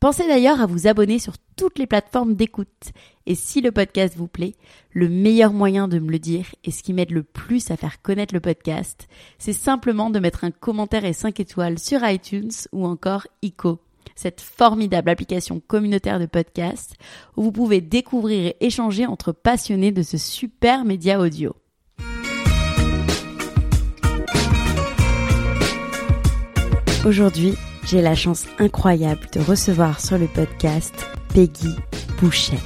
Pensez d'ailleurs à vous abonner sur toutes les plateformes d'écoute. Et si le podcast vous plaît, le meilleur moyen de me le dire et ce qui m'aide le plus à faire connaître le podcast, c'est simplement de mettre un commentaire et 5 étoiles sur iTunes ou encore ICO, cette formidable application communautaire de podcast où vous pouvez découvrir et échanger entre passionnés de ce super média audio. Aujourd'hui, j'ai la chance incroyable de recevoir sur le podcast Peggy Bouchet.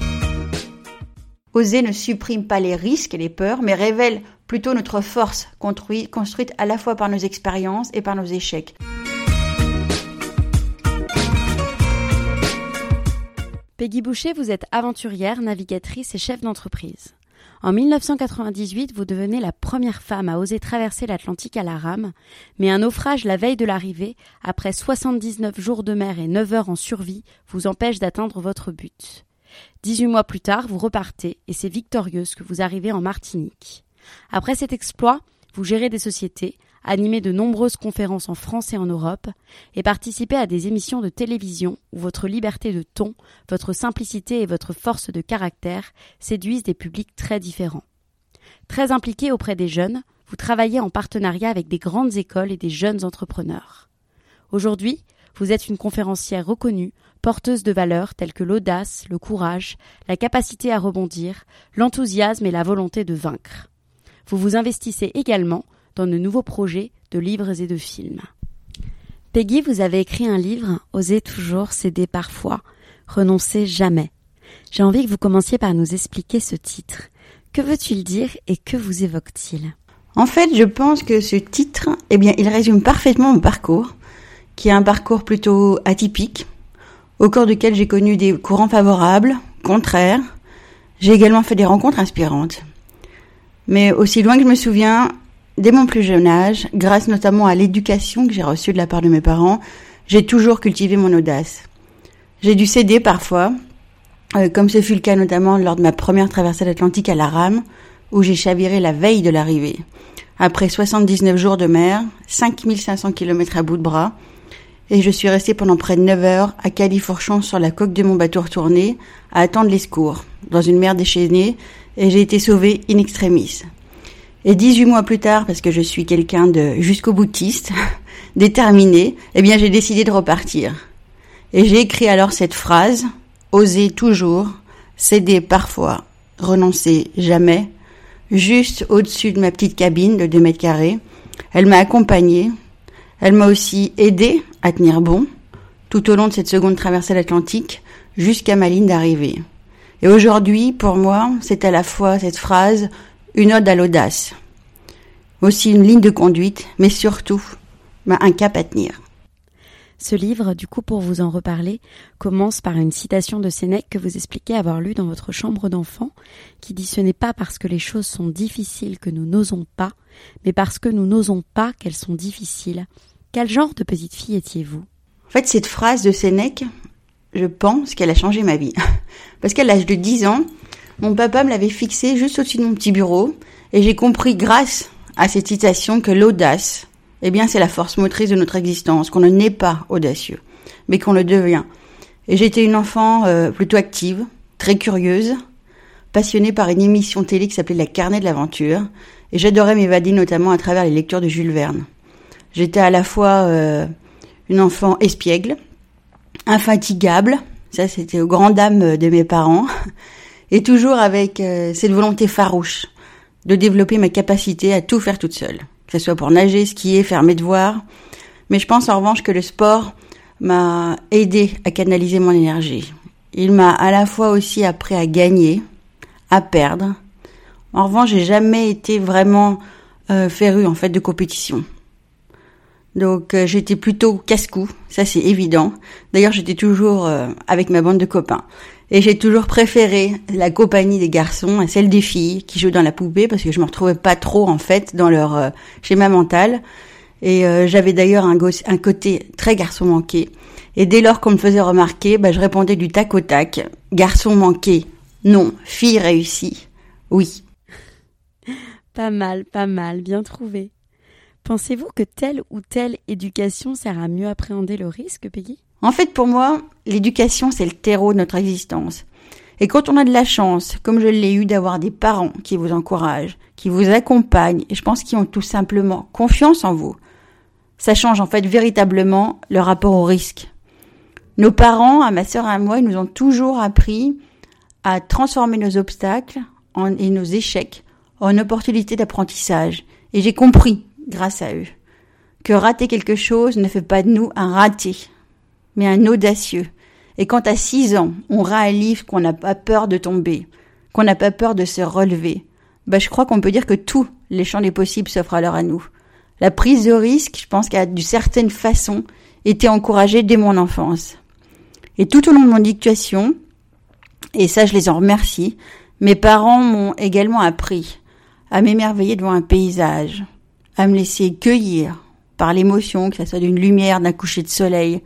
Oser ne supprime pas les risques et les peurs, mais révèle plutôt notre force construite à la fois par nos expériences et par nos échecs. Peggy Boucher, vous êtes aventurière, navigatrice et chef d'entreprise. En 1998, vous devenez la première femme à oser traverser l'Atlantique à la rame, mais un naufrage la veille de l'arrivée, après 79 jours de mer et 9 heures en survie, vous empêche d'atteindre votre but. 18 mois plus tard, vous repartez, et c'est victorieuse que vous arrivez en Martinique. Après cet exploit, vous gérez des sociétés, animez de nombreuses conférences en France et en Europe, et participez à des émissions de télévision où votre liberté de ton, votre simplicité et votre force de caractère séduisent des publics très différents. Très impliqué auprès des jeunes, vous travaillez en partenariat avec des grandes écoles et des jeunes entrepreneurs. Aujourd'hui, vous êtes une conférencière reconnue, porteuse de valeurs telles que l'audace, le courage, la capacité à rebondir, l'enthousiasme et la volonté de vaincre. Vous vous investissez également dans de nouveaux projets de livres et de films. Peggy, vous avez écrit un livre, Osez toujours, céder parfois, renoncer jamais. J'ai envie que vous commenciez par nous expliquer ce titre. Que veut-il dire et que vous évoque-t-il? En fait, je pense que ce titre, eh bien, il résume parfaitement mon parcours, qui est un parcours plutôt atypique, au cours duquel j'ai connu des courants favorables, contraires. J'ai également fait des rencontres inspirantes. Mais aussi loin que je me souviens, Dès mon plus jeune âge, grâce notamment à l'éducation que j'ai reçue de la part de mes parents, j'ai toujours cultivé mon audace. J'ai dû céder parfois, euh, comme ce fut le cas notamment lors de ma première traversée l'Atlantique à la rame, où j'ai chaviré la veille de l'arrivée. Après 79 jours de mer, 5500 km à bout de bras, et je suis restée pendant près de 9 heures à califourchon sur la coque de mon bateau retourné, à attendre les secours, dans une mer déchaînée, et j'ai été sauvée in extremis. Et 18 mois plus tard, parce que je suis quelqu'un de jusqu'au boutiste, déterminé, eh bien j'ai décidé de repartir. Et j'ai écrit alors cette phrase, oser toujours, céder parfois, renoncer jamais, juste au-dessus de ma petite cabine de 2 mètres carrés. Elle m'a accompagnée, elle m'a aussi aidé à tenir bon tout au long de cette seconde traversée de l'Atlantique jusqu'à ma ligne d'arrivée. Et aujourd'hui, pour moi, c'est à la fois cette phrase une ode à l'audace, aussi une ligne de conduite, mais surtout ben, un cap à tenir. Ce livre, du coup, pour vous en reparler, commence par une citation de Sénèque que vous expliquez avoir lu dans votre chambre d'enfant, qui dit Ce n'est pas parce que les choses sont difficiles que nous n'osons pas, mais parce que nous n'osons pas qu'elles sont difficiles. Quel genre de petite fille étiez-vous? En fait, cette phrase de Sénèque, je pense qu'elle a changé ma vie. Parce qu'à l'âge de 10 ans, mon papa me l'avait fixé juste au-dessus de mon petit bureau et j'ai compris grâce à cette citation que l'audace, eh bien, c'est la force motrice de notre existence, qu'on ne naît pas audacieux, mais qu'on le devient. Et j'étais une enfant euh, plutôt active, très curieuse, passionnée par une émission télé qui s'appelait La Carnet de l'aventure, et j'adorais m'évader notamment à travers les lectures de Jules Verne. J'étais à la fois euh, une enfant espiègle, infatigable, Ça, c'était aux grandes dames de mes parents. Et toujours avec euh, cette volonté farouche de développer ma capacité à tout faire toute seule. Que ce soit pour nager, skier, faire mes devoirs. Mais je pense en revanche que le sport m'a aidé à canaliser mon énergie. Il m'a à la fois aussi appris à gagner, à perdre. En revanche, j'ai jamais été vraiment euh, féru en fait de compétition. Donc euh, j'étais plutôt casse-cou, ça c'est évident. D'ailleurs j'étais toujours avec ma bande de copains. Et j'ai toujours préféré la compagnie des garçons à celle des filles qui jouent dans la poupée parce que je me retrouvais pas trop en fait dans leur euh, schéma mental. Et j'avais d'ailleurs un, un, côté très garçon manqué. Et dès lors qu'on me faisait remarquer, bah, je répondais du tac au tac. Garçon manqué, non. Fille réussie, oui. Pas mal, pas mal, bien trouvé. Pensez-vous que telle ou telle éducation sert à mieux appréhender le risque, Peggy? En fait, pour moi, l'éducation, c'est le terreau de notre existence. Et quand on a de la chance, comme je l'ai eu, d'avoir des parents qui vous encouragent, qui vous accompagnent, et je pense qu'ils ont tout simplement confiance en vous, ça change en fait véritablement le rapport au risque. Nos parents, à ma sœur et à moi, ils nous ont toujours appris à transformer nos obstacles et nos échecs en opportunités d'apprentissage. Et j'ai compris grâce à eux. Que rater quelque chose ne fait pas de nous un raté, mais un audacieux. Et quand à six ans, on réalise qu'on n'a pas peur de tomber, qu'on n'a pas peur de se relever, bah, je crois qu'on peut dire que tous les champs des possibles s'offrent alors à nous. La prise de risque, je pense qu'à d'une certaine façon, été encouragée dès mon enfance. Et tout au long de mon éducation, et ça je les en remercie, mes parents m'ont également appris à m'émerveiller devant un paysage, à me laisser cueillir par l'émotion, que ce soit d'une lumière, d'un coucher de soleil,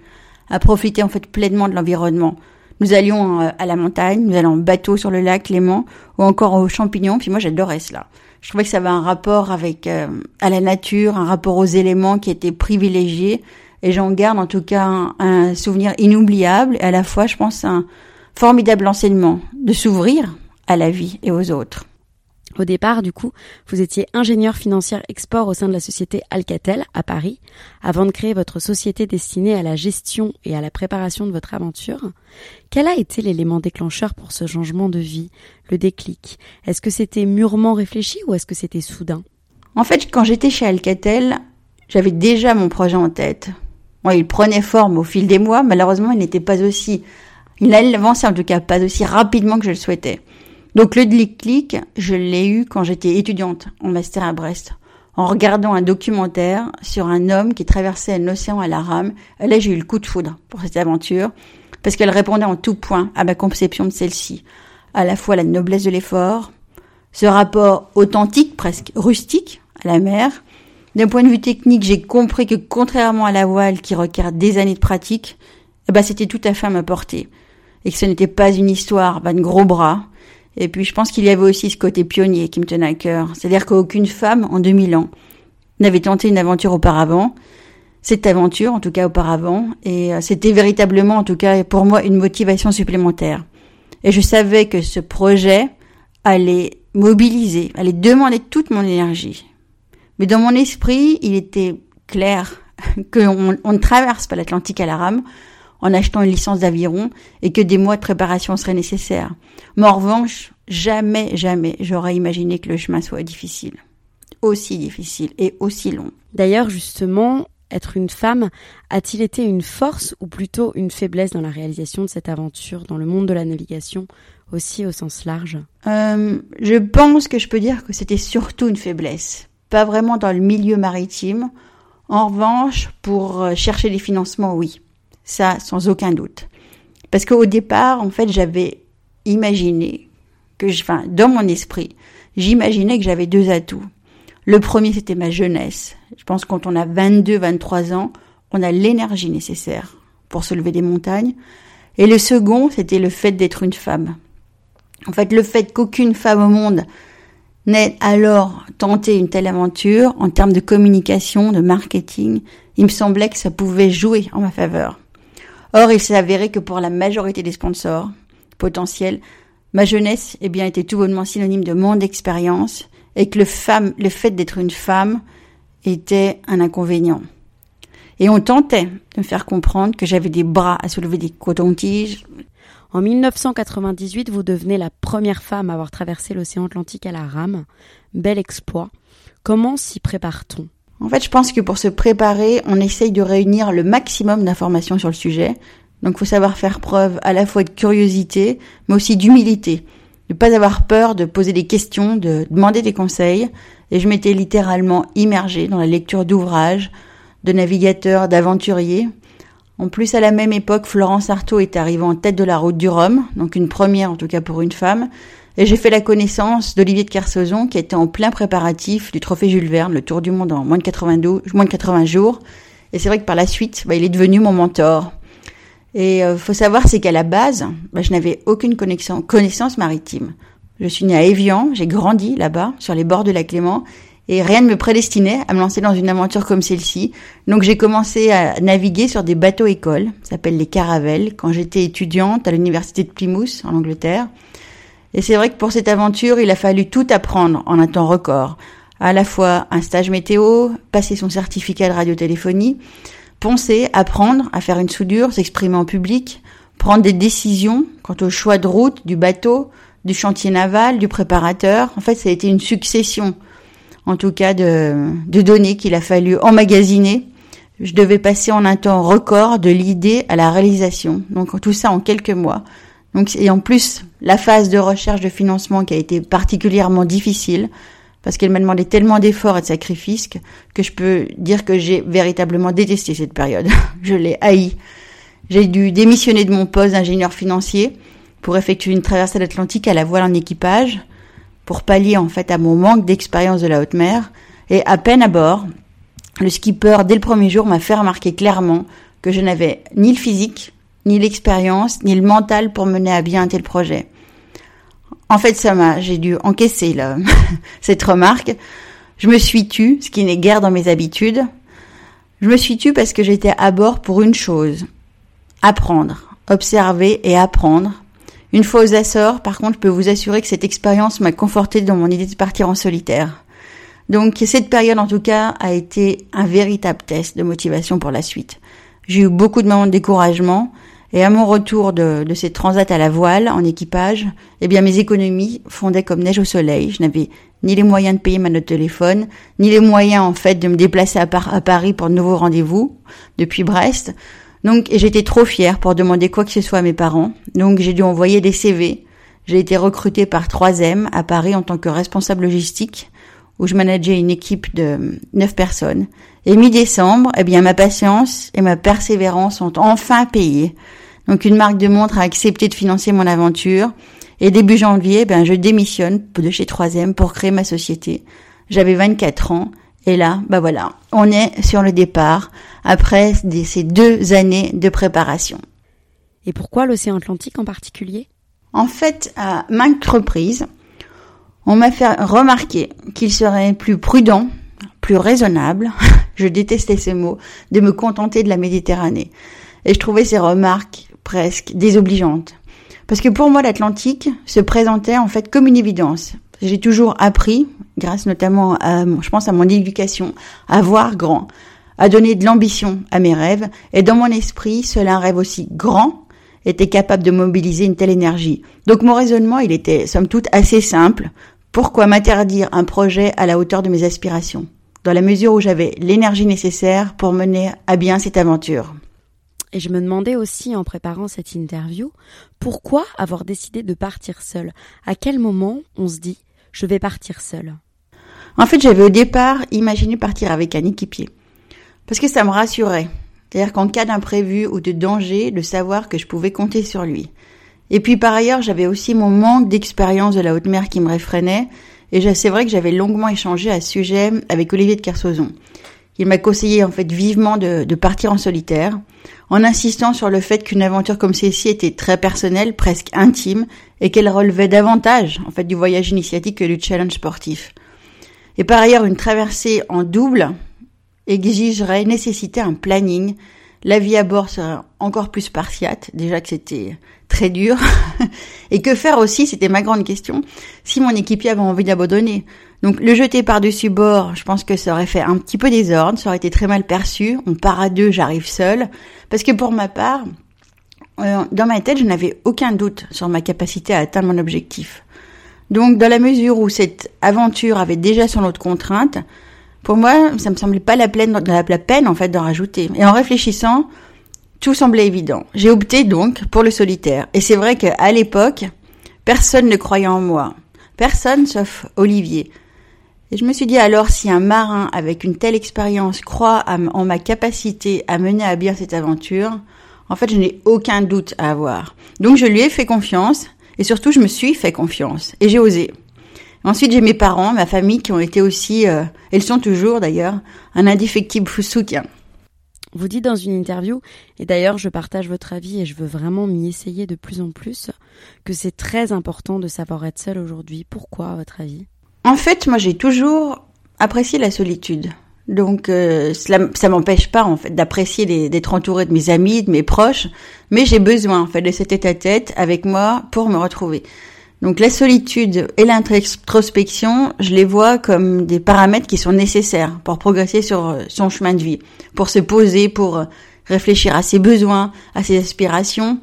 à profiter en fait pleinement de l'environnement. Nous allions euh, à la montagne, nous allions en bateau sur le lac Léman ou encore aux champignons. Puis moi j'adorais cela. Je trouvais que ça avait un rapport avec euh, à la nature, un rapport aux éléments qui était privilégié. Et j'en garde en tout cas un, un, souvenir inoubliable et à la fois, je pense, un formidable enseignement de s'ouvrir à la vie et aux autres. Au départ, du coup, vous étiez ingénieur financier export au sein de la société Alcatel à Paris, avant de créer votre société destinée à la gestion et à la préparation de votre aventure. Quel a été l'élément déclencheur pour ce changement de vie, le déclic? Est-ce que c'était mûrement réfléchi ou est-ce que c'était soudain? En fait, quand j'étais chez Alcatel, j'avais déjà mon projet en tête. Il prenait forme au fil des mois, malheureusement, il n'était pas aussi... Il avançait en tout cas pas aussi rapidement que je le souhaitais. Donc le déclic, je l'ai eu quand j'étais étudiante en master à Brest, en regardant un documentaire sur un homme qui traversait un océan à la rame. là, j'ai eu le coup de foudre pour cette aventure, parce qu'elle répondait en tout point à ma conception de celle-ci. À la fois la noblesse de l'effort, ce rapport authentique, presque rustique, à la mer. D'un point de vue technique, j'ai compris que contrairement à la voile qui requiert des années de pratique, eh ben, c'était tout à fait à ma portée. Et que ce n'était pas une histoire ben, de gros bras, et puis je pense qu'il y avait aussi ce côté pionnier qui me tenait à cœur. C'est-à-dire qu'aucune femme en 2000 ans n'avait tenté une aventure auparavant. Cette aventure, en tout cas auparavant, et euh, c'était véritablement, en tout cas pour moi, une motivation supplémentaire. Et je savais que ce projet allait mobiliser, allait demander toute mon énergie. Mais dans mon esprit, il était clair qu'on on ne traverse pas l'Atlantique à la rame, en achetant une licence d'aviron et que des mois de préparation seraient nécessaires. Mais en revanche, jamais, jamais j'aurais imaginé que le chemin soit difficile. Aussi difficile et aussi long. D'ailleurs, justement, être une femme a-t-il été une force ou plutôt une faiblesse dans la réalisation de cette aventure dans le monde de la navigation, aussi au sens large? Euh, Je pense que je peux dire que c'était surtout une faiblesse. Pas vraiment dans le milieu maritime. En revanche, pour euh, chercher des financements, oui. Ça, sans aucun doute. Parce qu'au départ, en fait, j'avais imaginé que, je, enfin, dans mon esprit, j'imaginais que j'avais deux atouts. Le premier, c'était ma jeunesse. Je pense que quand on a 22, 23 ans, on a l'énergie nécessaire pour se lever des montagnes. Et le second, c'était le fait d'être une femme. En fait, le fait qu'aucune femme au monde n'ait alors tenté une telle aventure en termes de communication, de marketing, il me semblait que ça pouvait jouer en ma faveur. Or, il s'est avéré que pour la majorité des sponsors potentiels, ma jeunesse eh bien, était tout bonnement synonyme de monde d'expérience et que le, femme, le fait d'être une femme était un inconvénient. Et on tentait de me faire comprendre que j'avais des bras à soulever des cotons-tiges. En 1998, vous devenez la première femme à avoir traversé l'océan Atlantique à la rame. Bel exploit. Comment s'y prépare-t-on? En fait, je pense que pour se préparer, on essaye de réunir le maximum d'informations sur le sujet. Donc, faut savoir faire preuve à la fois de curiosité, mais aussi d'humilité. Ne pas avoir peur de poser des questions, de demander des conseils. Et je m'étais littéralement immergée dans la lecture d'ouvrages, de navigateurs, d'aventuriers. En plus, à la même époque, Florence Artaud est arrivée en tête de la route du Rhum, donc une première en tout cas pour une femme. Et j'ai fait la connaissance d'Olivier de Kersauzon qui était en plein préparatif du trophée Jules Verne, le tour du monde en moins de 92, moins de 80 jours. Et c'est vrai que par la suite, bah, il est devenu mon mentor. Et euh, faut savoir, c'est qu'à la base, bah, je n'avais aucune connaissance maritime. Je suis née à Évian, j'ai grandi là-bas, sur les bords de la Clément, et rien ne me prédestinait à me lancer dans une aventure comme celle-ci. Donc j'ai commencé à naviguer sur des bateaux écoles, ça s'appelle les caravelles, quand j'étais étudiante à l'université de Plymouth en Angleterre. Et c'est vrai que pour cette aventure, il a fallu tout apprendre en un temps record. À la fois un stage météo, passer son certificat de radiotéléphonie, poncer, apprendre à faire une soudure, s'exprimer en public, prendre des décisions quant au choix de route du bateau, du chantier naval, du préparateur. En fait, ça a été une succession en tout cas de, de données qu'il a fallu emmagasiner. Je devais passer en un temps record de l'idée à la réalisation. Donc tout ça en quelques mois. Donc et en plus la phase de recherche de financement qui a été particulièrement difficile parce qu'elle m'a demandé tellement d'efforts et de sacrifices que, je peux dire que j'ai véritablement détesté cette période. je l'ai haï. J'ai dû démissionner de mon poste d'ingénieur financier pour effectuer une traversée de l'Atlantique à la voile en équipage pour pallier en fait à mon manque d'expérience de la haute mer. Et à peine à bord, le skipper, dès le premier jour, m'a fait remarquer clairement que je n'avais ni le physique, ni l'expérience, ni le mental pour mener à bien un tel projet. En fait, ça m'a, j'ai dû encaisser là, cette remarque. Je me suis tue, ce qui n'est guère dans mes habitudes. Je me suis tue parce que j'étais à bord pour une chose. Apprendre, observer et apprendre une fois aux Açores, par contre, je peux vous assurer que cette expérience m'a conforté dans mon idée de partir en solitaire. Donc cette période en tout cas a été un véritable test de motivation pour la suite. J'ai eu beaucoup de moments de découragement et à mon retour de, de ces transats à la voile en équipage, eh bien mes économies fondaient comme neige au soleil. Je n'avais ni les moyens de payer ma note de téléphone, ni les moyens en fait de me déplacer à, à Paris pour de nouveaux rendez-vous depuis Brest. Donc j'étais trop fière pour demander quoi que ce soit à mes parents. Donc j'ai dû envoyer des CV. J'ai été recrutée par 3M à Paris en tant que responsable logistique où je manageais une équipe de 9 personnes. Et mi-décembre, eh bien ma patience et ma persévérance ont enfin payé. Donc une marque de montre a accepté de financer mon aventure. Et début janvier, ben je démissionne de chez 3M pour créer ma société. J'avais 24 ans et là, bah voilà, on est sur le départ après ces deux années de préparation. Et pourquoi l'océan Atlantique en particulier? En fait, à maintes reprises, on m'a fait remarquer qu'il serait plus prudent, plus raisonnable, je détestais ces mots, de me contenter de la Méditerranée. Et je trouvais ces remarques presque désobligeantes. Parce que pour moi, l'Atlantique se présentait en fait comme une évidence. J'ai toujours appris, grâce notamment à, je pense à mon éducation, à voir grand, à donner de l'ambition à mes rêves, et dans mon esprit, seul un rêve aussi grand était capable de mobiliser une telle énergie. Donc mon raisonnement, il était somme toute assez simple. Pourquoi m'interdire un projet à la hauteur de mes aspirations, dans la mesure où j'avais l'énergie nécessaire pour mener à bien cette aventure et je me demandais aussi en préparant cette interview, pourquoi avoir décidé de partir seul À quel moment on se dit je vais partir seule? En fait, j'avais au départ imaginé partir avec un équipier. Parce que ça me rassurait. C'est-à-dire qu'en cas d'imprévu ou de danger, de savoir que je pouvais compter sur lui. Et puis par ailleurs, j'avais aussi mon manque d'expérience de la haute mer qui me réfrénait. Et c'est vrai que j'avais longuement échangé à ce sujet avec Olivier de Kersauzon. Il m'a conseillé en fait vivement de, partir en solitaire, en insistant sur le fait qu'une aventure comme celle-ci était très personnelle, presque intime, et qu'elle relevait davantage en fait du voyage initiatique que du challenge sportif. Et par ailleurs, une traversée en double exigerait, nécessiter un planning. La vie à bord serait encore plus spartiate, déjà que c'était très dur. et que faire aussi, c'était ma grande question, si mon équipier avait envie d'abandonner. Donc le jeter par-dessus bord, je pense que ça aurait fait un petit peu désordre, ça aurait été très mal perçu. On part à deux, j'arrive seule. Parce que pour ma part, euh, dans ma tête, je n'avais aucun doute sur ma capacité à atteindre mon objectif. Donc, dans la mesure où cette aventure avait déjà son autre contrainte, pour moi, ça me semblait pas la peine, la peine en fait d'en rajouter. Et en réfléchissant, tout semblait évident. J'ai opté donc pour le solitaire. Et c'est vrai qu'à l'époque, personne ne croyait en moi. Personne sauf Olivier. Et je me suis dit alors si un marin avec une telle expérience croit en ma capacité à mener à bien cette aventure, en fait je n'ai aucun doute à avoir. Donc je lui ai fait confiance et surtout je me suis fait confiance et j'ai osé. Ensuite j'ai mes parents, ma famille qui ont été aussi, euh, elles sont toujours d'ailleurs, un indéfectible soutien. Vous dites dans une interview, et d'ailleurs je partage votre avis et je veux vraiment m'y essayer de plus en plus, que c'est très important de savoir être seul aujourd'hui. Pourquoi à votre avis? En fait, moi, j'ai toujours apprécié la solitude. Donc, euh, cela, ça m'empêche pas en fait d'apprécier d'être entouré de mes amis, de mes proches, mais j'ai besoin en fait de cet tête-à-tête avec moi pour me retrouver. Donc, la solitude et l'introspection, je les vois comme des paramètres qui sont nécessaires pour progresser sur euh, son chemin de vie, pour se poser, pour euh, réfléchir à ses besoins, à ses aspirations,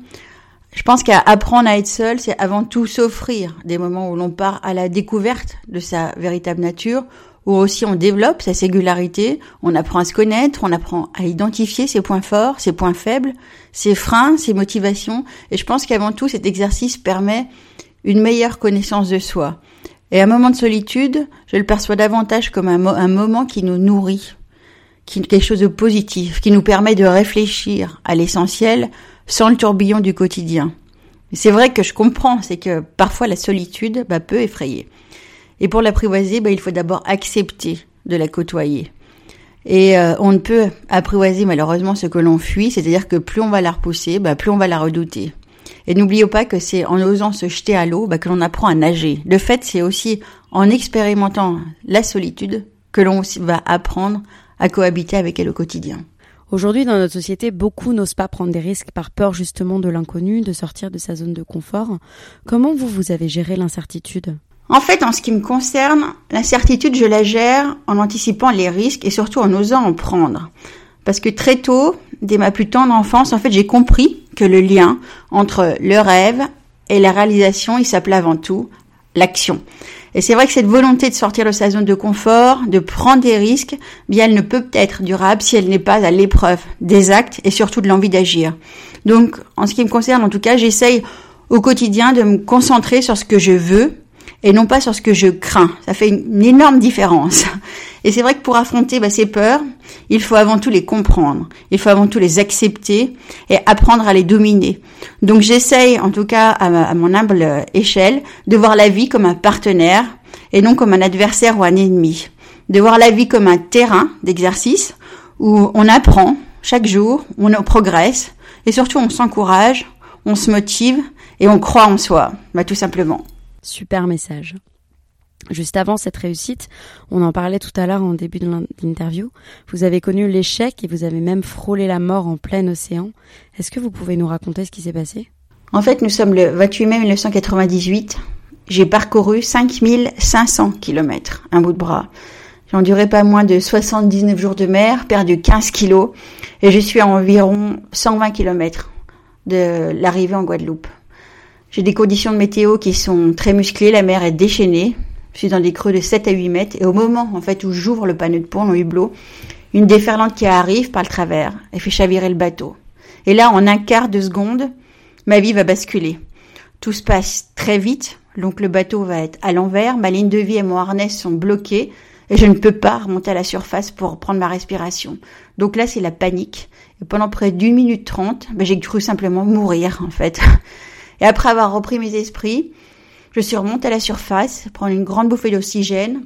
je pense qu'à apprendre à être seul, c'est avant tout s'offrir des moments où l'on part à la découverte de sa véritable nature, où aussi on développe sa singularité, on apprend à se connaître, on apprend à identifier ses points forts, ses points faibles, ses freins, ses motivations. Et je pense qu'avant tout, cet exercice permet une meilleure connaissance de soi. Et un moment de solitude, je le perçois davantage comme un, moment qui nous nourrit, qui quelque chose de positif, qui nous permet de réfléchir à l'essentiel, sans le tourbillon du quotidien. C'est vrai que je comprends, c'est que parfois la solitude bah, peut effrayer. Et pour l'apprivoiser, bah, il faut d'abord accepter de la côtoyer. Et euh, on ne peut apprivoiser malheureusement ce que l'on fuit, c'est-à-dire que plus on va la repousser, bah, plus on va la redouter. Et n'oublions pas que c'est en osant se jeter à l'eau bah, que l'on apprend à nager. De fait, c'est aussi en expérimentant la solitude que l'on va apprendre à cohabiter avec elle au quotidien. Aujourd'hui, dans notre société, beaucoup n'osent pas prendre des risques par peur justement de l'inconnu, de sortir de sa zone de confort. Comment vous, vous avez géré l'incertitude? En fait, en ce qui me concerne, l'incertitude, je la gère en anticipant les risques et surtout en osant en prendre. Parce que très tôt, dès ma plus tendre enfance, en fait, j'ai compris que le lien entre le rêve et la réalisation, il s'appelait avant tout l'action. Et c'est vrai que cette volonté de sortir de sa zone de confort, de prendre des risques, bien elle ne peut être durable si elle n'est pas à l'épreuve des actes et surtout de l'envie d'agir. Donc, en ce qui me concerne, en tout cas, j'essaye au quotidien de me concentrer sur ce que je veux et non pas sur ce que je crains. Ça fait une énorme différence. Et c'est vrai que pour affronter bah, ces peurs, il faut avant tout les comprendre, il faut avant tout les accepter et apprendre à les dominer. Donc j'essaye, en tout cas à, mon humble échelle, de voir la vie comme un partenaire et non comme un adversaire ou un ennemi. De voir la vie comme un terrain d'exercice où on apprend chaque jour, on progresse et surtout on s'encourage, on se motive et on croit en soi, bah, tout simplement. Super message. Juste avant cette réussite, on en parlait tout à l'heure en début de l'interview, vous avez connu l'échec et vous avez même frôlé la mort en plein océan. Est-ce que vous pouvez nous raconter ce qui s'est passé? En fait, nous sommes le 28 mai 1998. J'ai parcouru 5500 km, un bout de bras. J'ai enduré pas moins de 79 jours de mer, perdu 15 kilos et je suis à environ 120 km de l'arrivée en Guadeloupe. J'ai des conditions de météo qui sont très musclées, la mer est déchaînée, je suis dans des creux de 7 à 8 mètres et au moment en fait où j'ouvre le panneau de pont, le hublot, une déferlante qui arrive par le travers et fait chavirer le bateau. Et là, en un quart de seconde, ma vie va basculer. Tout se passe très vite, donc le bateau va être à l'envers, ma ligne de vie et mon harnais sont bloqués et je ne peux pas remonter à la surface pour prendre ma respiration. Donc là, c'est la panique. Et pendant près d'une minute trente, ben, j'ai cru simplement mourir en fait. Et après avoir repris mes esprits, je suis remontée à la surface, prendre une grande bouffée d'oxygène.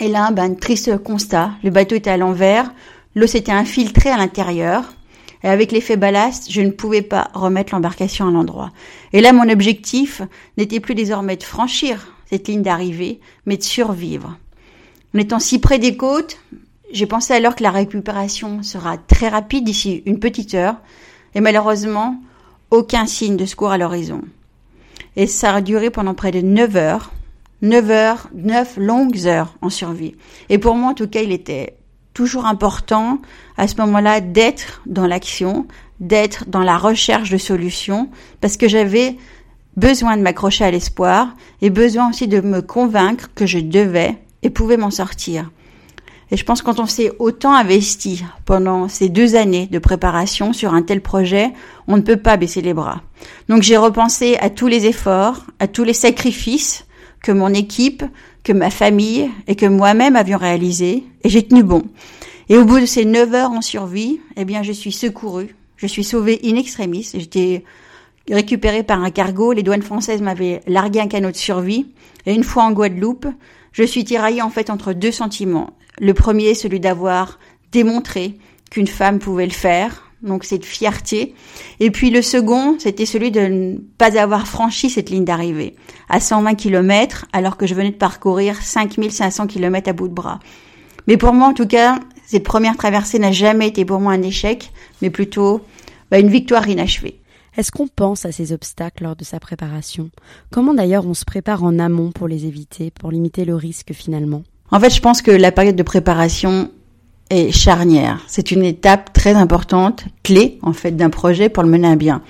Et là, ben, triste constat. Le bateau était à l'envers. L'eau s'était infiltrée à l'intérieur. Et avec l'effet ballast, je ne pouvais pas remettre l'embarcation à l'endroit. Et là, mon objectif n'était plus désormais de franchir cette ligne d'arrivée, mais de survivre. En étant si près des côtes, j'ai pensé alors que la récupération sera très rapide d'ici une petite heure. Et malheureusement, aucun signe de secours à l'horizon. Et ça a duré pendant près de 9 heures. 9 heures, 9 longues heures en survie. Et pour moi, en tout cas, il était toujours important à ce moment-là d'être dans l'action, d'être dans la recherche de solutions parce que j'avais besoin de m'accrocher à l'espoir et besoin aussi de me convaincre que je devais et pouvais m'en sortir. Et je pense quand on s'est autant investi pendant ces deux années de préparation sur un tel projet, on ne peut pas baisser les bras. Donc j'ai repensé à tous les efforts, à tous les sacrifices que mon équipe, que ma famille et que moi-même avions réalisés, et j'ai tenu bon. Et au bout de ces neuf heures en survie, eh bien, je suis secourue, je suis sauvée in extremis. J'étais récupérée par un cargo. Les douanes françaises m'avaient largué un canot de survie. Et une fois en Guadeloupe, je suis tiraillée en fait entre deux sentiments. Le premier, celui d'avoir démontré qu'une femme pouvait le faire, donc cette fierté. Et puis le second, c'était celui de ne pas avoir franchi cette ligne d'arrivée à 120 km alors que je venais de parcourir 5500 km à bout de bras. Mais pour moi, en tout cas, cette première traversée n'a jamais été pour moi un échec, mais plutôt bah, une victoire inachevée. Est-ce qu'on pense à ces obstacles lors de sa préparation? Comment d'ailleurs on se prépare en amont pour les éviter, pour limiter le risque finalement? En fait, je pense que la période de préparation est charnière. C'est une étape très importante, clé en fait d'un projet pour le mener à bien.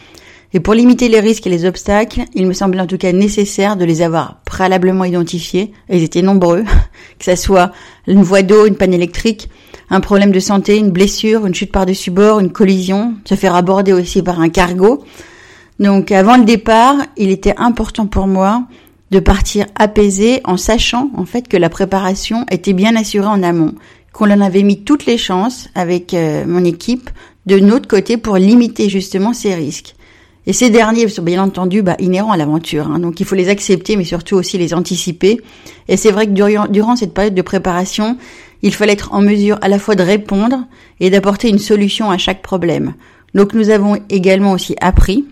Et pour limiter les risques et les obstacles, il me semble en tout cas nécessaire de les avoir préalablement identifiés, et ils étaient nombreux, que ce soit une voie d'eau, une panne électrique, un problème de santé, une blessure, une chute par-dessus bord, une collision, se faire aborder aussi par un cargo. Donc avant le départ, il était important pour moi de partir apaisé en sachant en fait que la préparation était bien assurée en amont, qu'on en avait mis toutes les chances avec euh, mon équipe de notre côté pour limiter justement ces risques. Et ces derniers sont bien entendu bah, inhérents à l'aventure, hein. donc il faut les accepter, mais surtout aussi les anticiper. Et c'est vrai que durant, durant cette période de préparation, il fallait être en mesure à la fois de répondre et d'apporter une solution à chaque problème. Donc nous avons également aussi appris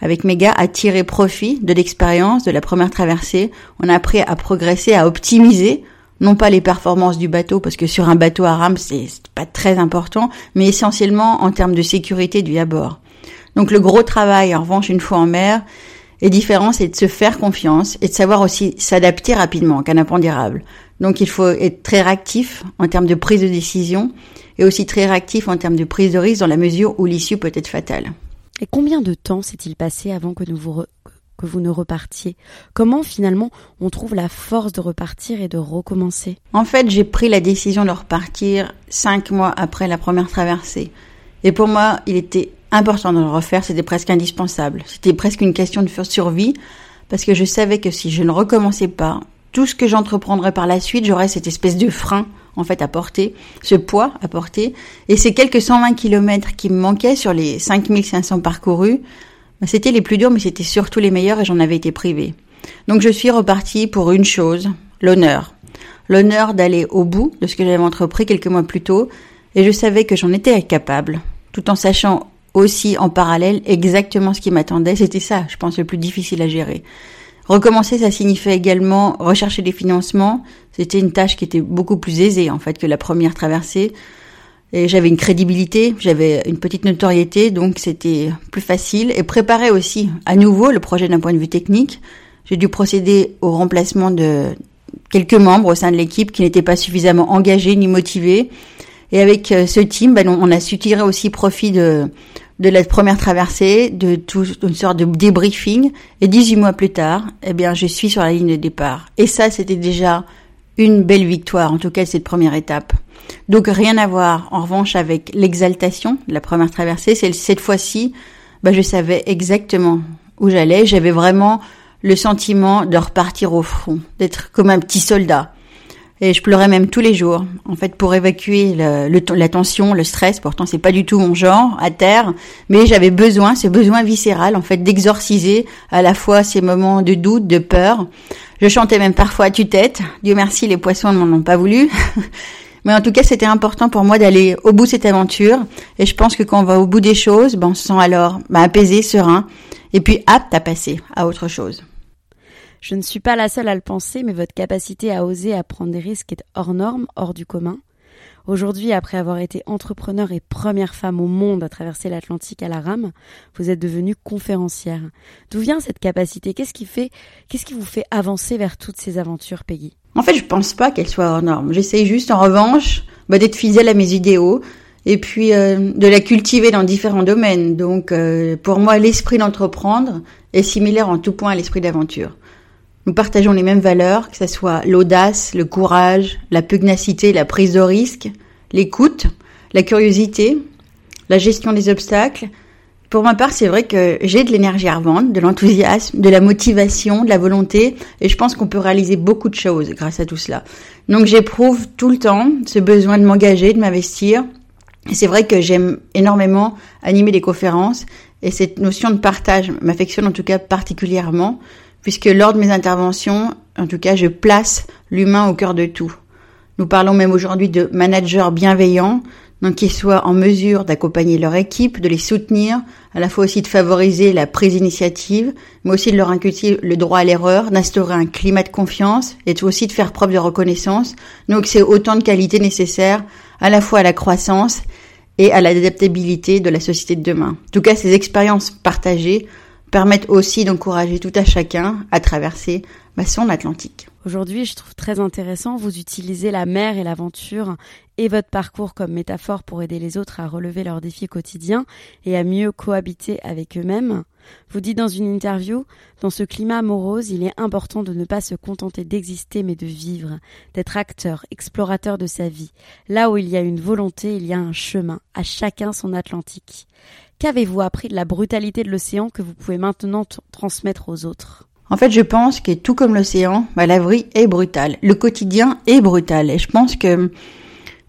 avec mes gars à tirer profit de l'expérience de la première traversée. On a appris à progresser, à optimiser non pas les performances du bateau parce que sur un bateau à rame c'est pas très important, mais essentiellement en termes de sécurité du à bord. Donc le gros travail en revanche une fois en mer est différent, c'est de se faire confiance et de savoir aussi s'adapter rapidement qu'un impondérable. Donc il faut être très réactif en termes de prise de décision et aussi très réactif en termes de prise de risque dans la mesure où l'issue peut être fatale. Et combien de temps s'est-il passé avant que, vous que vous ne repartiez? Comment finalement on trouve la force de repartir et de recommencer? En fait, j'ai pris la décision de repartir cinq mois après la première traversée. Et pour moi, il était important de le refaire, c'était presque indispensable. C'était presque une question de survie parce que je savais que si je ne recommençais pas, tout ce que j'entreprendrais par la suite, j'aurais cette espèce de frein en fait à porter, ce poids à porter. Et ces quelques 120 kilomètres qui me manquaient sur les 5500 parcourus, bah, c'était les plus durs, mais c'était surtout les meilleurs et j'en avais été privée. Donc je suis repartie pour une chose, l'honneur. L'honneur d'aller au bout de ce que j'avais entrepris quelques mois plus tôt, et je savais que j'en étais capable, tout en sachant aussi en parallèle exactement ce qui m'attendait. C'était ça, je pense, le plus difficile à gérer. Recommencer, ça signifiait également rechercher des financements. C'était une tâche qui était beaucoup plus aisée en fait que la première traversée. Et j'avais une crédibilité, j'avais une petite notoriété, donc c'était plus facile. Et préparer aussi à nouveau le projet d'un point de vue technique. J'ai dû procéder au remplacement de quelques membres au sein de l'équipe qui n'étaient pas suffisamment engagés ni motivés. Et avec euh, ce team, ben, on a su tirer aussi profit de, de la première traversée, de tout, une sorte de débriefing. Et 18 mois plus tard, eh bien, je suis sur la ligne de départ. Et ça, c'était déjà une belle victoire, en tout cas cette première étape. Donc rien à voir, en revanche, avec l'exaltation de la première traversée. C'est cette fois-ci, bah, je savais exactement où j'allais. J'avais vraiment le sentiment de repartir au front, d'être comme un petit soldat. Et je pleurais même tous les jours, en fait, pour évacuer la tension, le stress. Pourtant, c'est pas du tout mon genre à terre, mais j'avais besoin, ce besoin viscéral, en fait, d'exorciser à la fois ces moments de doute, de peur. Je chantais même parfois à tue-tête. Dieu merci, les poissons ne m'en ont pas voulu. mais en tout cas, c'était important pour moi d'aller au bout de cette aventure. Et je pense que quand on va au bout des choses, ben, on se sent alors ben, apaisé, serein, et puis apte à passer à autre chose. Je ne suis pas la seule à le penser, mais votre capacité à oser à prendre des risques est hors norme, hors du commun. Aujourd'hui, après avoir été entrepreneur et première femme au monde à traverser l'Atlantique à la rame, vous êtes devenue conférencière. D'où vient cette capacité? Qu'est-ce qui fait, qu'est-ce qui vous fait avancer vers toutes ces aventures, Peggy? En fait, je pense pas qu'elle soit hors norme. J'essaye juste, en revanche, bah, d'être fidèle à mes idéaux et puis euh, de la cultiver dans différents domaines. Donc euh, pour moi, l'esprit d'entreprendre est similaire en tout point à l'esprit d'aventure. Nous partageons les mêmes valeurs, que ce soit l'audace, le courage, la pugnacité, la prise de risque, l'écoute, la curiosité, la gestion des obstacles. Pour ma part, c'est vrai que j'ai de l'énergie à revendre, de l'enthousiasme, de la motivation, de la volonté, et je pense qu'on peut réaliser beaucoup de choses grâce à tout cela. Donc j'éprouve tout le temps ce besoin de m'engager, de m'investir, et c'est vrai que j'aime énormément animer des conférences et cette notion de partage m'affectionne en tout cas particulièrement puisque lors de mes interventions, en tout cas, je place l'humain au cœur de tout. Nous parlons même aujourd'hui de managers bienveillants, donc qui soient en mesure d'accompagner leur équipe, de les soutenir, à la fois aussi de favoriser la prise d'initiative, mais aussi de leur inculquer le droit à l'erreur, d'instaurer un climat de confiance et aussi de faire preuve de reconnaissance. Donc c'est autant de qualités nécessaires à la fois à la croissance et à l'adaptabilité de la société de demain. En tout cas, ces expériences partagées permettent aussi d'encourager tout à chacun à traverser bah, son Atlantique. Aujourd'hui, je trouve très intéressant, vous utilisez la mer et l'aventure et votre parcours comme métaphore pour aider les autres à relever leurs défis quotidiens et à mieux cohabiter avec eux-mêmes. Vous dites dans une interview, dans ce climat morose, il est important de ne pas se contenter d'exister mais de vivre, d'être acteur, explorateur de sa vie. Là où il y a une volonté, il y a un chemin, à chacun son Atlantique. Qu'avez-vous appris de la brutalité de l'océan que vous pouvez maintenant transmettre aux autres? En fait, je pense que tout comme l'océan, bah, la vie est brutale. Le quotidien est brutal. Et je pense que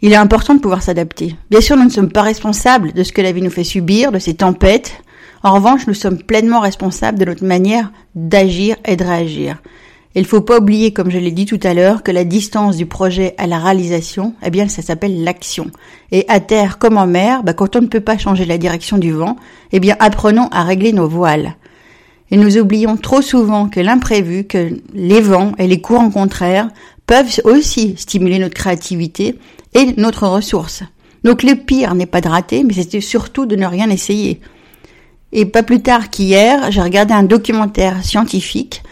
il est important de pouvoir s'adapter. Bien sûr, nous ne sommes pas responsables de ce que la vie nous fait subir, de ces tempêtes. En revanche, nous sommes pleinement responsables de notre manière d'agir et de réagir. Il faut pas oublier, comme je l'ai dit tout à l'heure, que la distance du projet à la réalisation, eh bien, ça s'appelle l'action. Et à terre comme en mer, bah, quand on ne peut pas changer la direction du vent, eh bien, apprenons à régler nos voiles. Et nous oublions trop souvent que l'imprévu, que les vents et les courants contraires peuvent aussi stimuler notre créativité et notre ressource. Donc le pire n'est pas de rater, mais c'était surtout de ne rien essayer. Et pas plus tard qu'hier, j'ai regardé un documentaire scientifique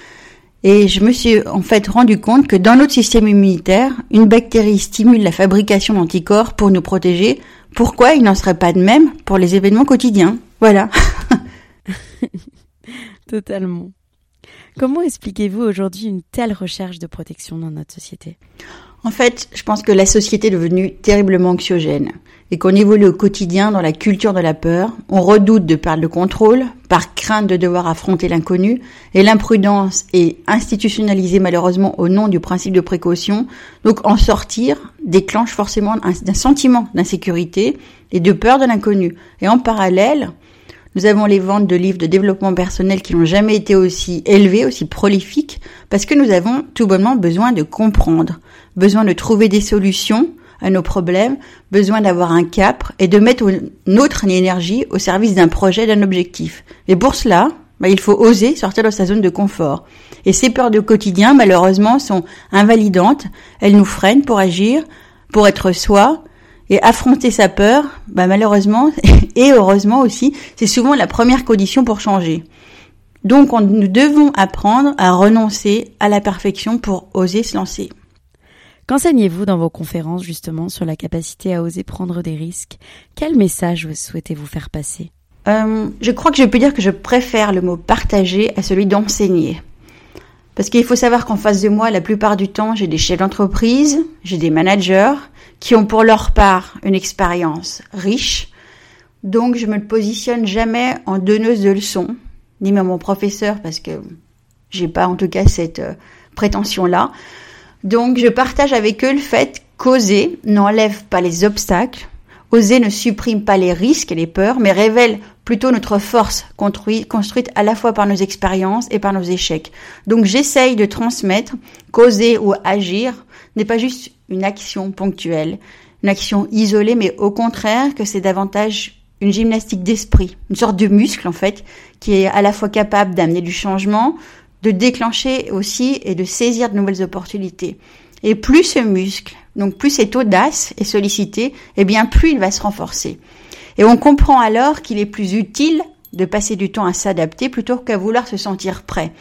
et je me suis en fait rendu compte que dans notre système immunitaire, une bactérie stimule la fabrication d'anticorps pour nous protéger. Pourquoi il n'en serait pas de même pour les événements quotidiens? Voilà. Totalement. Comment expliquez-vous aujourd'hui une telle recherche de protection dans notre société? En fait, je pense que la société est devenue terriblement anxiogène et qu'on évolue au quotidien dans la culture de la peur. On redoute de perdre le contrôle par crainte de devoir affronter l'inconnu et l'imprudence est institutionnalisée malheureusement au nom du principe de précaution. Donc en sortir déclenche forcément un, un sentiment d'insécurité et de peur de l'inconnu. Et en parallèle, nous avons les ventes de livres de développement personnel qui n'ont jamais été aussi élevées, aussi prolifiques, parce que nous avons tout bonnement besoin de comprendre, besoin de trouver des solutions à nos problèmes, besoin d'avoir un cap et de mettre notre énergie au service d'un projet, d'un objectif. Et pour cela, bah, il faut oser sortir de sa zone de confort. Et ces peurs de quotidien, malheureusement, sont invalidantes. Elles nous freinent pour agir, pour être soi, et affronter sa peur, bah malheureusement, et heureusement aussi, c'est souvent la première condition pour changer. Donc nous devons apprendre à renoncer à la perfection pour oser se lancer. Qu'enseignez-vous dans vos conférences justement sur la capacité à oser prendre des risques? Quel message souhaitez-vous faire passer? Euh, Je crois que je peux dire que je préfère le mot partager à celui d'enseigner. Parce qu'il faut savoir qu'en face de moi, la plupart du temps, j'ai des chefs d'entreprise, j'ai des managers qui ont pour leur part une expérience riche. Donc, je me positionne jamais en donneuse de leçons, ni même mon professeur, parce que j'ai pas en tout cas cette euh, prétention-là. Donc, je partage avec eux le fait qu'oser n'enlève pas les obstacles, oser ne supprime pas les risques et les peurs, mais révèle plutôt notre force construite à la fois par nos expériences et par nos échecs. Donc j'essaye de transmettre qu'oser ou agir n'est pas juste une action ponctuelle, une action isolée, mais au contraire que c'est davantage une gymnastique d'esprit, une sorte de muscle en fait, qui est à la fois capable d'amener du changement, de déclencher aussi et de saisir de nouvelles opportunités. Et plus ce muscle, donc plus cette audace est sollicité, eh bien plus il va se renforcer. Et on comprend alors qu'il est plus utile de passer du temps à s'adapter plutôt qu'à vouloir se sentir prêt,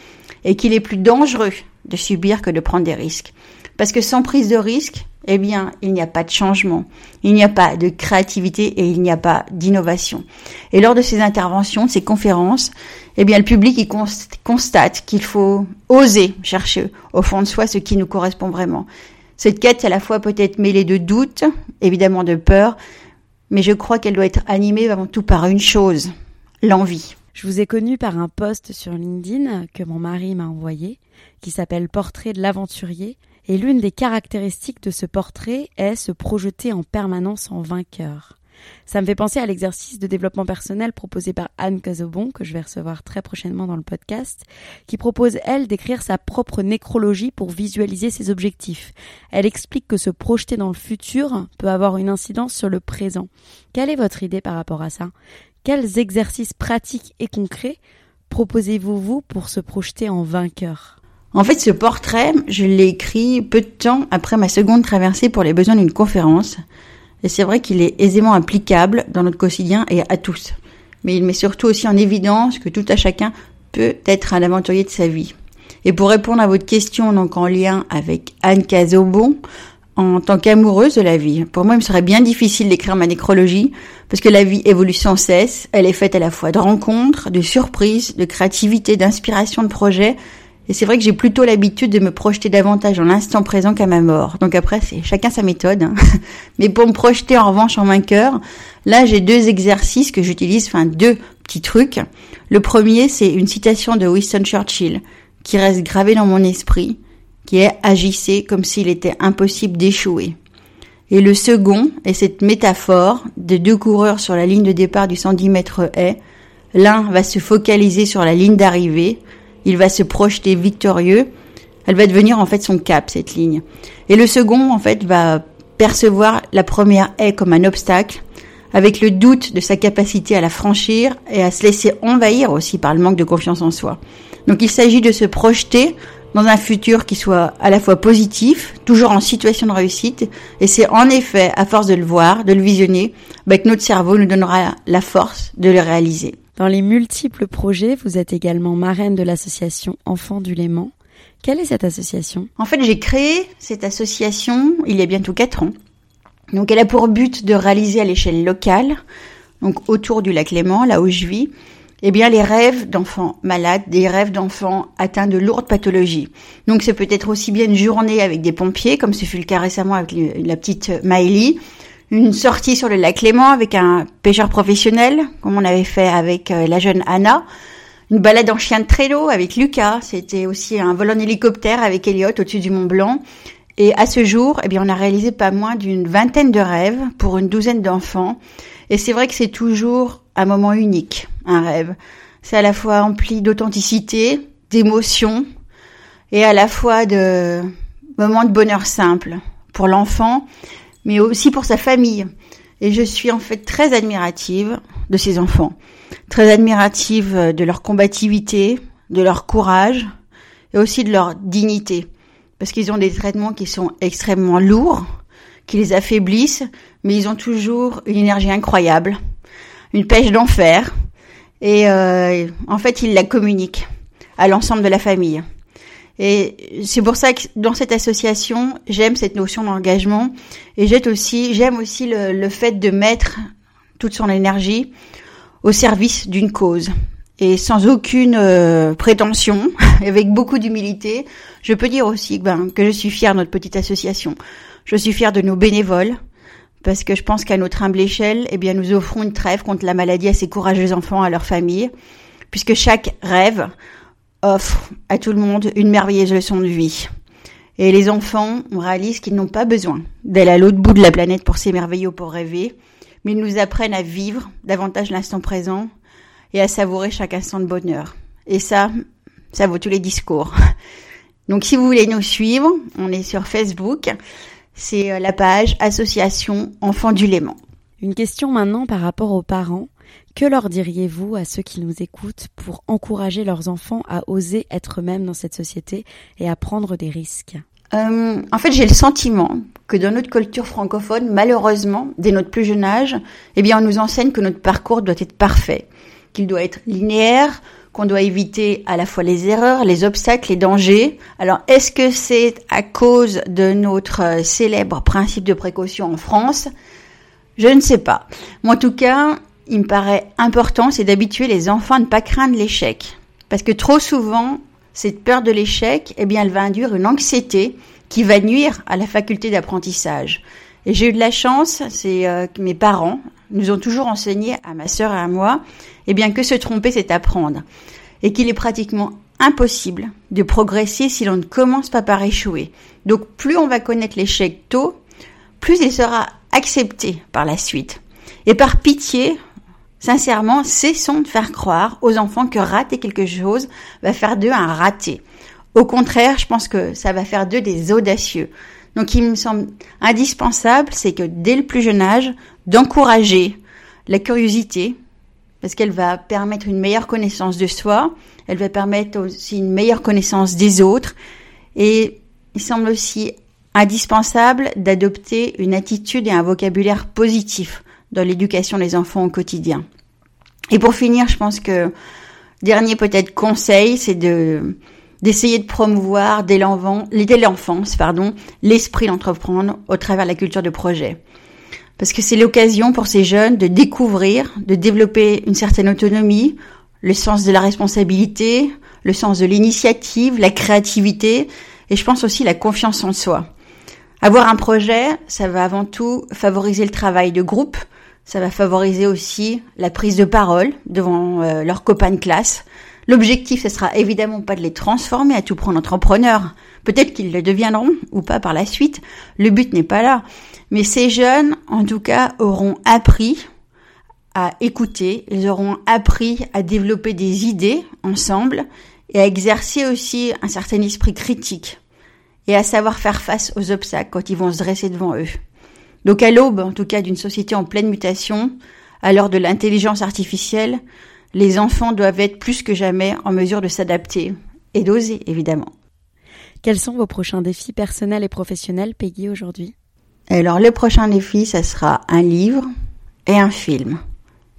et qu'il est plus dangereux de subir que de prendre des risques. Parce que sans prise de risque, eh bien, il n'y a pas de changement, il n'y a pas de créativité et il n'y a pas d'innovation. Et lors de ces interventions, ces conférences, eh bien, le public constate qu'il faut oser chercher au fond de soi ce qui nous correspond vraiment. Cette quête, à la fois peut-être mêlée de doutes, évidemment de peur, mais je crois qu'elle doit être animée avant tout par une chose, l'envie. Je vous ai connu par un post sur LinkedIn que mon mari m'a envoyé, qui s'appelle Portrait de l'aventurier, et l'une des caractéristiques de ce portrait est se projeter en permanence en vainqueur. Ça me fait penser à l'exercice de développement personnel proposé par Anne Cazobon, que je vais recevoir très prochainement dans le podcast, qui propose, elle, d'écrire sa propre nécrologie pour visualiser ses objectifs. Elle explique que se projeter dans le futur peut avoir une incidence sur le présent. Quelle est votre idée par rapport à ça? Quels exercices pratiques et concrets proposez-vous vous pour se projeter en vainqueur? En fait, ce portrait, je l'ai écrit peu de temps après ma seconde traversée pour les besoins d'une conférence. Et c'est vrai qu'il est aisément applicable dans notre quotidien et à tous. Mais il met surtout aussi en évidence que tout à chacun peut être un aventurier de sa vie. Et pour répondre à votre question, donc en lien avec Anne Cazobon, en tant qu'amoureuse de la vie, pour moi, il me serait bien difficile d'écrire ma nécrologie, parce que la vie évolue sans cesse. Elle est faite à la fois de rencontres, de surprises, de créativité, d'inspiration, de projets, et c'est vrai que j'ai plutôt l'habitude de me projeter davantage en l'instant présent qu'à ma mort. Donc après, c'est chacun sa méthode. Hein. Mais pour me projeter en revanche en vainqueur, là j'ai deux exercices que j'utilise, enfin deux petits trucs. Le premier, c'est une citation de Winston Churchill qui reste gravée dans mon esprit, qui est agissez comme s'il était impossible d'échouer. Et le second est cette métaphore de deux coureurs sur la ligne de départ du 110 mètres haie. L'un va se focaliser sur la ligne d'arrivée, il va se projeter victorieux. Elle va devenir en fait son cap, cette ligne. Et le second, en fait, va percevoir la première haie comme un obstacle, avec le doute de sa capacité à la franchir et à se laisser envahir aussi par le manque de confiance en soi. Donc il s'agit de se projeter dans un futur qui soit à la fois positif, toujours en situation de réussite, et c'est en effet, à force de le voir, de le visionner, bah, que notre cerveau nous donnera la force de le réaliser. Dans les multiples projets, vous êtes également marraine de l'association Enfants du Léman. Quelle est cette association? En fait, j'ai créé cette association il y a bientôt 4 ans. Donc, elle a pour but de réaliser à l'échelle locale, donc autour du lac Léman, là où je vis, eh bien, les rêves d'enfants malades, des rêves d'enfants atteints de lourdes pathologies. Donc, c'est peut-être aussi bien une journée avec des pompiers, comme ce fut le cas récemment avec la petite Maëlie, une sortie sur le lac Léman avec un pêcheur professionnel, comme on avait fait avec euh, la jeune Anna, une balade en chien de traîneau avec Lucas, c'était aussi un vol en hélicoptère avec Elliot au-dessus du Mont Blanc. Et à ce jour, eh bien, on a réalisé pas moins d'une vingtaine de rêves pour une douzaine d'enfants. Et c'est vrai que c'est toujours un moment unique, un rêve. C'est à la fois empli d'authenticité, d'émotion, et à la fois de moments de bonheur simple pour l'enfant, mais aussi pour sa famille. Et je suis en fait très admirative de ces enfants, très admirative de leur combativité, de leur courage et aussi de leur dignité. Parce qu'ils ont des traitements qui sont extrêmement lourds, qui les affaiblissent, mais ils ont toujours une énergie incroyable, une pêche d'enfer. Et euh, en fait, ils la communiquent à l'ensemble de la famille. Et c'est pour ça que dans cette association, j'aime cette notion d'engagement et j'aime aussi, le, fait de mettre toute son énergie au service d'une cause. Et sans aucune euh, prétention, avec beaucoup d'humilité, je peux dire aussi ben, que je suis fière de notre petite association. Je suis fière de nos bénévoles, parce que je pense qu'à notre humble échelle, eh bien, nous offrons une trêve contre la maladie à ces courageux enfants, à leurs familles, puisque chaque rêve offre à tout le monde une merveilleuse leçon de vie. Et les enfants, on réalise qu'ils n'ont pas besoin d'aller à l'autre bout de la planète pour s'émerveiller pour rêver, mais ils nous apprennent à vivre davantage l'instant présent et à savourer chaque instant de bonheur. Et ça, ça vaut tous les discours. Donc si vous voulez nous suivre, on est sur Facebook. C'est euh, la page Association Enfants du Léman. Une question maintenant par rapport aux parents. Que leur diriez-vous à ceux qui nous écoutent pour encourager leurs enfants à oser être eux-mêmes dans cette société et à prendre des risques? Euh, En fait, j'ai le sentiment que dans notre culture francophone, malheureusement, dès notre plus jeune âge, eh bien, on nous enseigne que notre parcours doit être parfait, qu'il doit être linéaire, qu'on doit éviter à la fois les erreurs, les obstacles, les dangers. Alors, est-ce que c'est à cause de notre euh, célèbre principe de précaution en France? Je ne sais pas. Moi, en tout cas, il me paraît important, c'est d'habituer les enfants à ne pas craindre l'échec. Parce que trop souvent, cette peur de l'échec, eh bien, elle va induire une anxiété qui va nuire à la faculté d'apprentissage. Et j'ai eu de la chance, c'est euh, que mes parents nous ont toujours enseigné à ma sœur et à moi, eh bien que se tromper c'est apprendre, et qu'il est pratiquement impossible de progresser si l'on ne commence pas par échouer. Donc plus on va connaître l'échec tôt, plus il sera accepté par la suite. Et par pitié, sincèrement, cessons de faire croire aux enfants que rater quelque chose va faire d'eux un raté. Au contraire, je pense que ça va faire d'eux des audacieux. Donc il me semble indispensable, c'est que dès le plus jeune âge, d'encourager la curiosité, parce qu'elle va permettre une meilleure connaissance de soi, elle va permettre aussi une meilleure connaissance des autres, et il semble aussi indispensable d'adopter une attitude et un vocabulaire positif dans l'éducation des enfants au quotidien. Et pour finir, je pense que dernier peut-être conseil, c'est de d'essayer de promouvoir dès l'enfance, pardon, l'esprit d'entreprendre au travers de la culture de projet. Parce que c'est l'occasion pour ces jeunes de découvrir, de développer une certaine autonomie, le sens de la responsabilité, le sens de l'initiative, la créativité et je pense aussi la confiance en soi. Avoir un projet, ça va avant tout favoriser le travail de groupe, ça va favoriser aussi la prise de parole devant euh, leurs copains de classe, L'objectif, ce sera évidemment pas de les transformer à tout prendre entrepreneurs. Peut-être qu'ils le deviendront ou pas par la suite. Le but n'est pas là. Mais ces jeunes, en tout cas, auront appris à écouter, ils auront appris à développer des idées ensemble et à exercer aussi un certain esprit critique et à savoir faire face aux obstacles quand ils vont se dresser devant eux. Donc à l'aube, en tout cas, d'une société en pleine mutation, à l'heure de l'intelligence artificielle, les enfants doivent être plus que jamais en mesure de s'adapter et d'oser, évidemment. Quels sont vos prochains défis personnels et professionnels, Peggy, aujourd'hui? Alors, le prochain défi, ça sera un livre et un film.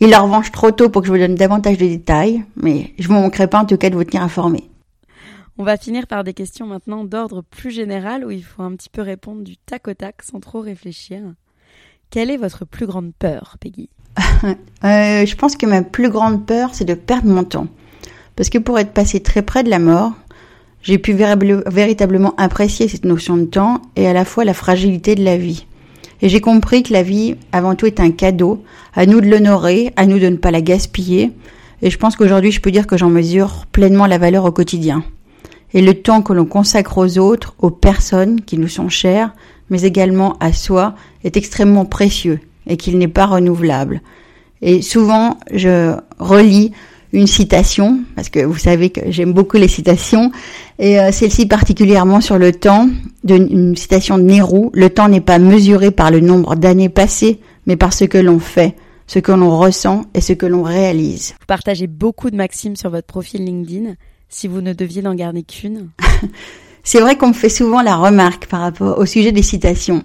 Il en revanche trop tôt pour que je vous donne davantage de détails, mais je ne vous manquerai pas en tout cas de vous tenir informé. On va finir par des questions maintenant d'ordre plus général où il faut un petit peu répondre du tac au tac sans trop réfléchir. Quelle est votre plus grande peur, Peggy? Euh, je pense que ma plus grande peur, c'est de perdre mon temps. Parce que pour être passé très près de la mort, j'ai pu véritablement apprécier cette notion de temps et à la fois la fragilité de la vie. Et j'ai compris que la vie, avant tout, est un cadeau, à nous de l'honorer, à nous de ne pas la gaspiller. Et je pense qu'aujourd'hui, je peux dire que j'en mesure pleinement la valeur au quotidien. Et le temps que l'on consacre aux autres, aux personnes qui nous sont chères, mais également à soi, est extrêmement précieux et qu'il n'est pas renouvelable. Et souvent, je relis une citation, parce que vous savez que j'aime beaucoup les citations, et euh, celle-ci particulièrement sur le temps, d'une citation de Nehru, le temps n'est pas mesuré par le nombre d'années passées, mais par ce que l'on fait, ce que l'on ressent et ce que l'on réalise. Vous partagez beaucoup de maximes sur votre profil LinkedIn, si vous ne deviez n'en garder qu'une. C'est vrai qu'on me fait souvent la remarque par rapport au sujet des citations.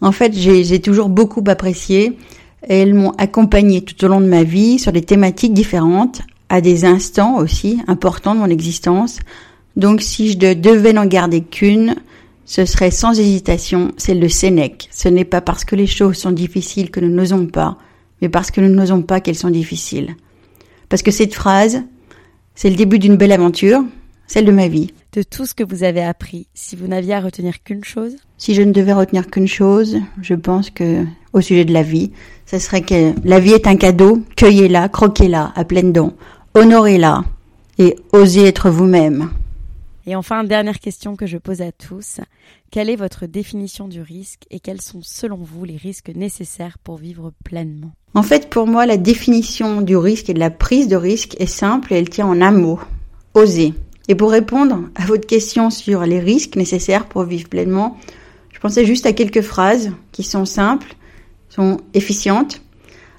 En fait, j'ai toujours beaucoup apprécié. Elles m'ont accompagné tout au long de ma vie sur des thématiques différentes, à des instants aussi importants de mon existence. Donc si je devais n'en garder qu'une, ce serait sans hésitation celle de Sénèque. Ce n'est pas parce que les choses sont difficiles que nous n'osons pas, mais parce que nous n'osons pas qu'elles sont difficiles. Parce que cette phrase, c'est le début d'une belle aventure, celle de ma vie. De tout ce que vous avez appris, si vous n'aviez à retenir qu'une chose? Si je ne devais retenir qu'une chose, je pense que au sujet de la vie, ce serait que la vie est un cadeau, cueillez-la, croquez-la à pleines dents, honorez-la et osez être vous-même. Et enfin, dernière question que je pose à tous. Quelle est votre définition du risque et quels sont selon vous les risques nécessaires pour vivre pleinement? En fait, pour moi, la définition du risque et de la prise de risque est simple et elle tient en un mot. Oser. Et pour répondre à votre question sur les risques nécessaires pour vivre pleinement, je pensais juste à quelques phrases qui sont simples, sont efficientes.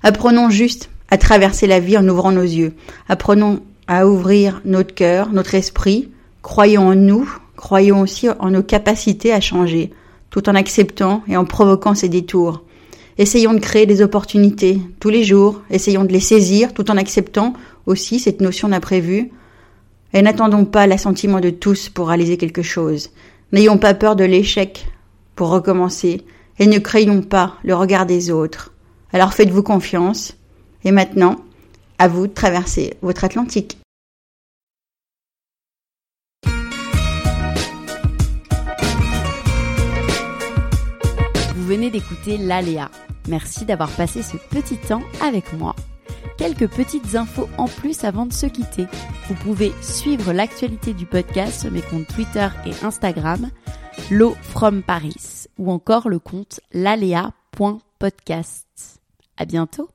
Apprenons juste à traverser la vie en ouvrant nos yeux. Apprenons à ouvrir notre cœur, notre esprit. Croyons en nous, croyons aussi en nos capacités à changer, tout en acceptant et en provoquant ces détours. Essayons de créer des opportunités tous les jours, essayons de les saisir tout en acceptant aussi cette notion d'imprévu Et n'attendons pas l'assentiment de tous pour réaliser quelque chose. N'ayons pas peur de l'échec pour recommencer et ne craignons pas le regard des autres. Alors faites-vous confiance. Et maintenant, à vous de traverser votre Atlantique. Vous venez d'écouter l'Aléa. Merci d'avoir passé ce petit temps avec moi. Quelques petites infos en plus avant de se quitter. Vous pouvez suivre l'actualité du podcast sur mes comptes Twitter et Instagram, L'eau from Paris, ou encore le compte lalea.podcast. À bientôt!